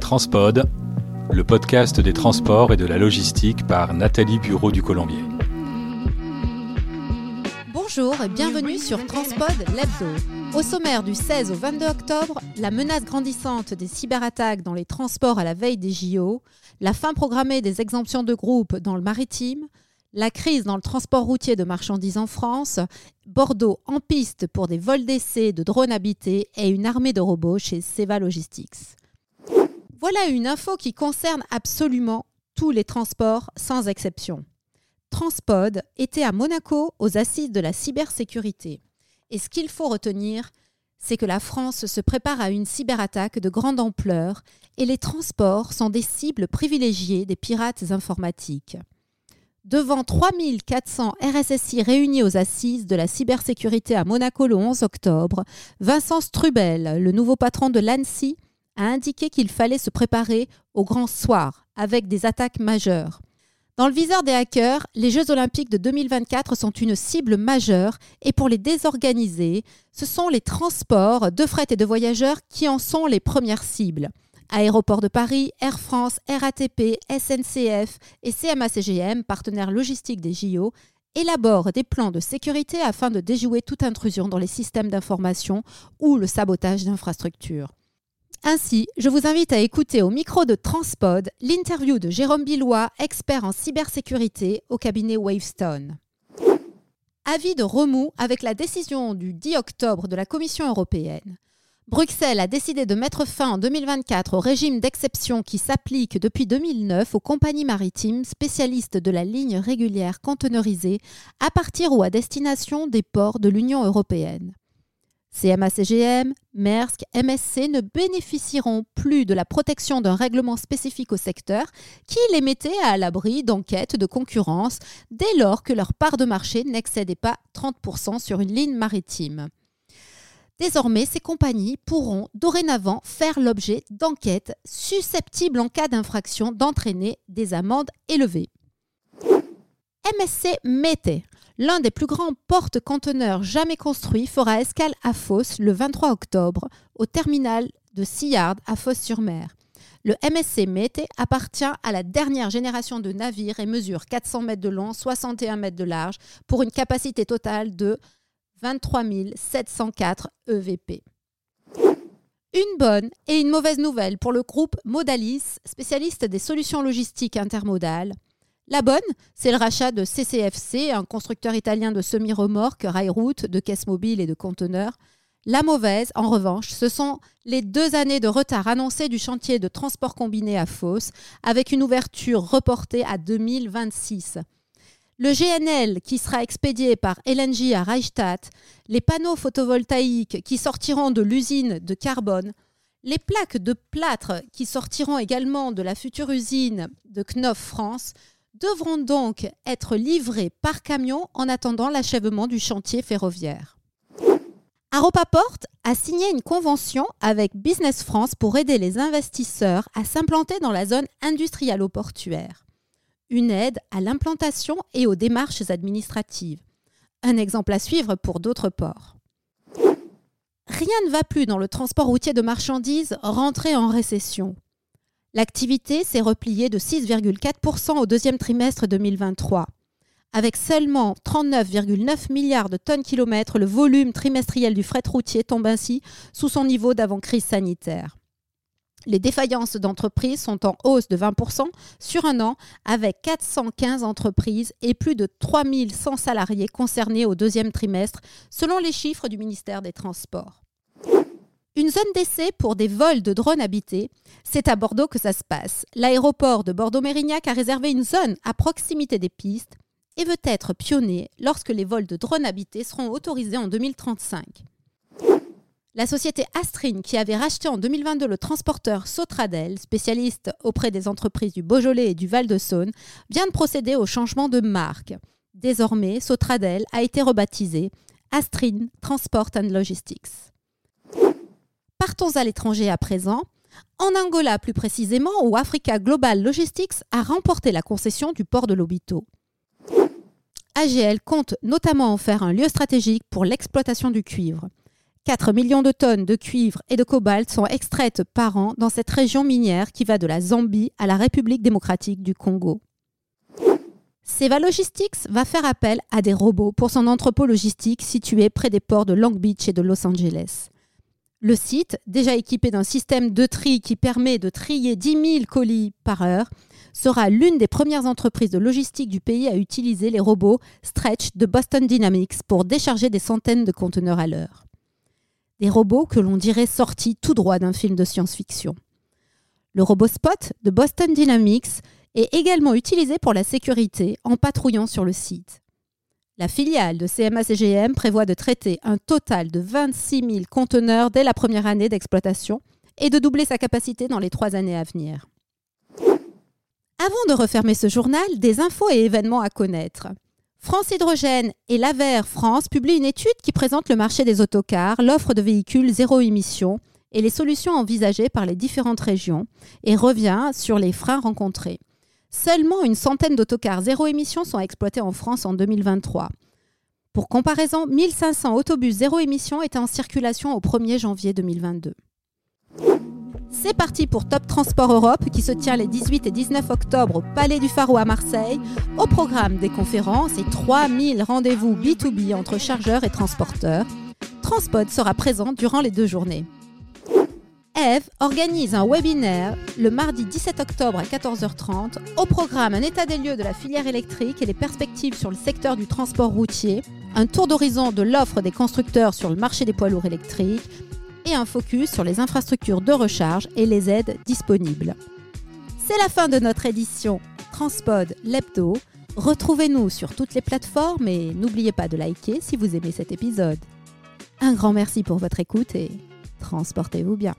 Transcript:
Transpod, le podcast des transports et de la logistique par Nathalie Bureau du Colombier. Bonjour et bienvenue sur Transpod l'hebdo. Au sommaire du 16 au 22 octobre, la menace grandissante des cyberattaques dans les transports à la veille des JO, la fin programmée des exemptions de groupe dans le maritime, la crise dans le transport routier de marchandises en France, Bordeaux en piste pour des vols d'essai de drones habités et une armée de robots chez Seva Logistics. Voilà une info qui concerne absolument tous les transports sans exception. Transpod était à Monaco aux assises de la cybersécurité. Et ce qu'il faut retenir, c'est que la France se prépare à une cyberattaque de grande ampleur et les transports sont des cibles privilégiées des pirates informatiques. Devant 3400 RSSI réunis aux assises de la cybersécurité à Monaco le 11 octobre, Vincent Strubel, le nouveau patron de l'ANSI, a indiqué qu'il fallait se préparer au grand soir avec des attaques majeures. Dans le viseur des hackers, les Jeux olympiques de 2024 sont une cible majeure et pour les désorganiser, ce sont les transports de fret et de voyageurs qui en sont les premières cibles. Aéroports de Paris, Air France, RATP, SNCF et CMA-CGM, partenaires logistiques des JO, élaborent des plans de sécurité afin de déjouer toute intrusion dans les systèmes d'information ou le sabotage d'infrastructures. Ainsi, je vous invite à écouter au micro de Transpod l'interview de Jérôme Billois, expert en cybersécurité au cabinet Wavestone. Avis de remous avec la décision du 10 octobre de la Commission européenne. Bruxelles a décidé de mettre fin en 2024 au régime d'exception qui s'applique depuis 2009 aux compagnies maritimes spécialistes de la ligne régulière conteneurisée à partir ou à destination des ports de l'Union européenne. CMA-CGM, Maersk, MSC ne bénéficieront plus de la protection d'un règlement spécifique au secteur qui les mettait à l'abri d'enquêtes de concurrence dès lors que leur part de marché n'excédait pas 30% sur une ligne maritime. Désormais, ces compagnies pourront dorénavant faire l'objet d'enquêtes susceptibles en cas d'infraction d'entraîner des amendes élevées. MSC Mété, l'un des plus grands porte-conteneurs jamais construits, fera escale à Fos le 23 octobre au terminal de Sillard à Fos-sur-Mer. Le MSC Mété appartient à la dernière génération de navires et mesure 400 mètres de long, 61 mètres de large pour une capacité totale de 23 704 EVP. Une bonne et une mauvaise nouvelle pour le groupe Modalis, spécialiste des solutions logistiques intermodales. La bonne, c'est le rachat de CCFC, un constructeur italien de semi-remorques, rail-route, de caisses mobiles et de conteneurs. La mauvaise, en revanche, ce sont les deux années de retard annoncés du chantier de transport combiné à Fos, avec une ouverture reportée à 2026 le GNL qui sera expédié par LNG à Reichstadt, les panneaux photovoltaïques qui sortiront de l'usine de carbone, les plaques de plâtre qui sortiront également de la future usine de Knopf France devront donc être livrés par camion en attendant l'achèvement du chantier ferroviaire. Aropaport a signé une convention avec Business France pour aider les investisseurs à s'implanter dans la zone industrialo-portuaire une aide à l'implantation et aux démarches administratives. Un exemple à suivre pour d'autres ports. Rien ne va plus dans le transport routier de marchandises rentré en récession. L'activité s'est repliée de 6,4% au deuxième trimestre 2023. Avec seulement 39,9 milliards de tonnes kilomètres, le volume trimestriel du fret routier tombe ainsi sous son niveau d'avant-crise sanitaire. Les défaillances d'entreprises sont en hausse de 20% sur un an, avec 415 entreprises et plus de 3100 salariés concernés au deuxième trimestre, selon les chiffres du ministère des Transports. Une zone d'essai pour des vols de drones habités, c'est à Bordeaux que ça se passe. L'aéroport de Bordeaux-Mérignac a réservé une zone à proximité des pistes et veut être pionnier lorsque les vols de drones habités seront autorisés en 2035. La société Astrin, qui avait racheté en 2022 le transporteur Sotradel, spécialiste auprès des entreprises du Beaujolais et du Val-de-Saône, vient de procéder au changement de marque. Désormais, Sotradel a été rebaptisé Astrin Transport and Logistics. Partons à l'étranger à présent. En Angola plus précisément, où Africa Global Logistics a remporté la concession du port de Lobito. AGL compte notamment en faire un lieu stratégique pour l'exploitation du cuivre. 4 millions de tonnes de cuivre et de cobalt sont extraites par an dans cette région minière qui va de la Zambie à la République démocratique du Congo. Seva Logistics va faire appel à des robots pour son entrepôt logistique situé près des ports de Long Beach et de Los Angeles. Le site, déjà équipé d'un système de tri qui permet de trier 10 000 colis par heure, sera l'une des premières entreprises de logistique du pays à utiliser les robots Stretch de Boston Dynamics pour décharger des centaines de conteneurs à l'heure. Des robots que l'on dirait sortis tout droit d'un film de science-fiction. Le robot Spot de Boston Dynamics est également utilisé pour la sécurité en patrouillant sur le site. La filiale de CMA-CGM prévoit de traiter un total de 26 000 conteneurs dès la première année d'exploitation et de doubler sa capacité dans les trois années à venir. Avant de refermer ce journal, des infos et événements à connaître. France Hydrogène et l'Aver France publient une étude qui présente le marché des autocars, l'offre de véhicules zéro émission et les solutions envisagées par les différentes régions et revient sur les freins rencontrés. Seulement une centaine d'autocars zéro émission sont exploités en France en 2023. Pour comparaison, 1500 autobus zéro émission étaient en circulation au 1er janvier 2022. C'est parti pour Top Transport Europe qui se tient les 18 et 19 octobre au Palais du Pharo à Marseille. Au programme des conférences et 3000 rendez-vous B2B entre chargeurs et transporteurs. Transpod sera présent durant les deux journées. Eve organise un webinaire le mardi 17 octobre à 14h30. Au programme, un état des lieux de la filière électrique et les perspectives sur le secteur du transport routier, un tour d'horizon de l'offre des constructeurs sur le marché des poids lourds électriques, et un focus sur les infrastructures de recharge et les aides disponibles. C'est la fin de notre édition Transpod Lepto. Retrouvez-nous sur toutes les plateformes et n'oubliez pas de liker si vous aimez cet épisode. Un grand merci pour votre écoute et transportez-vous bien.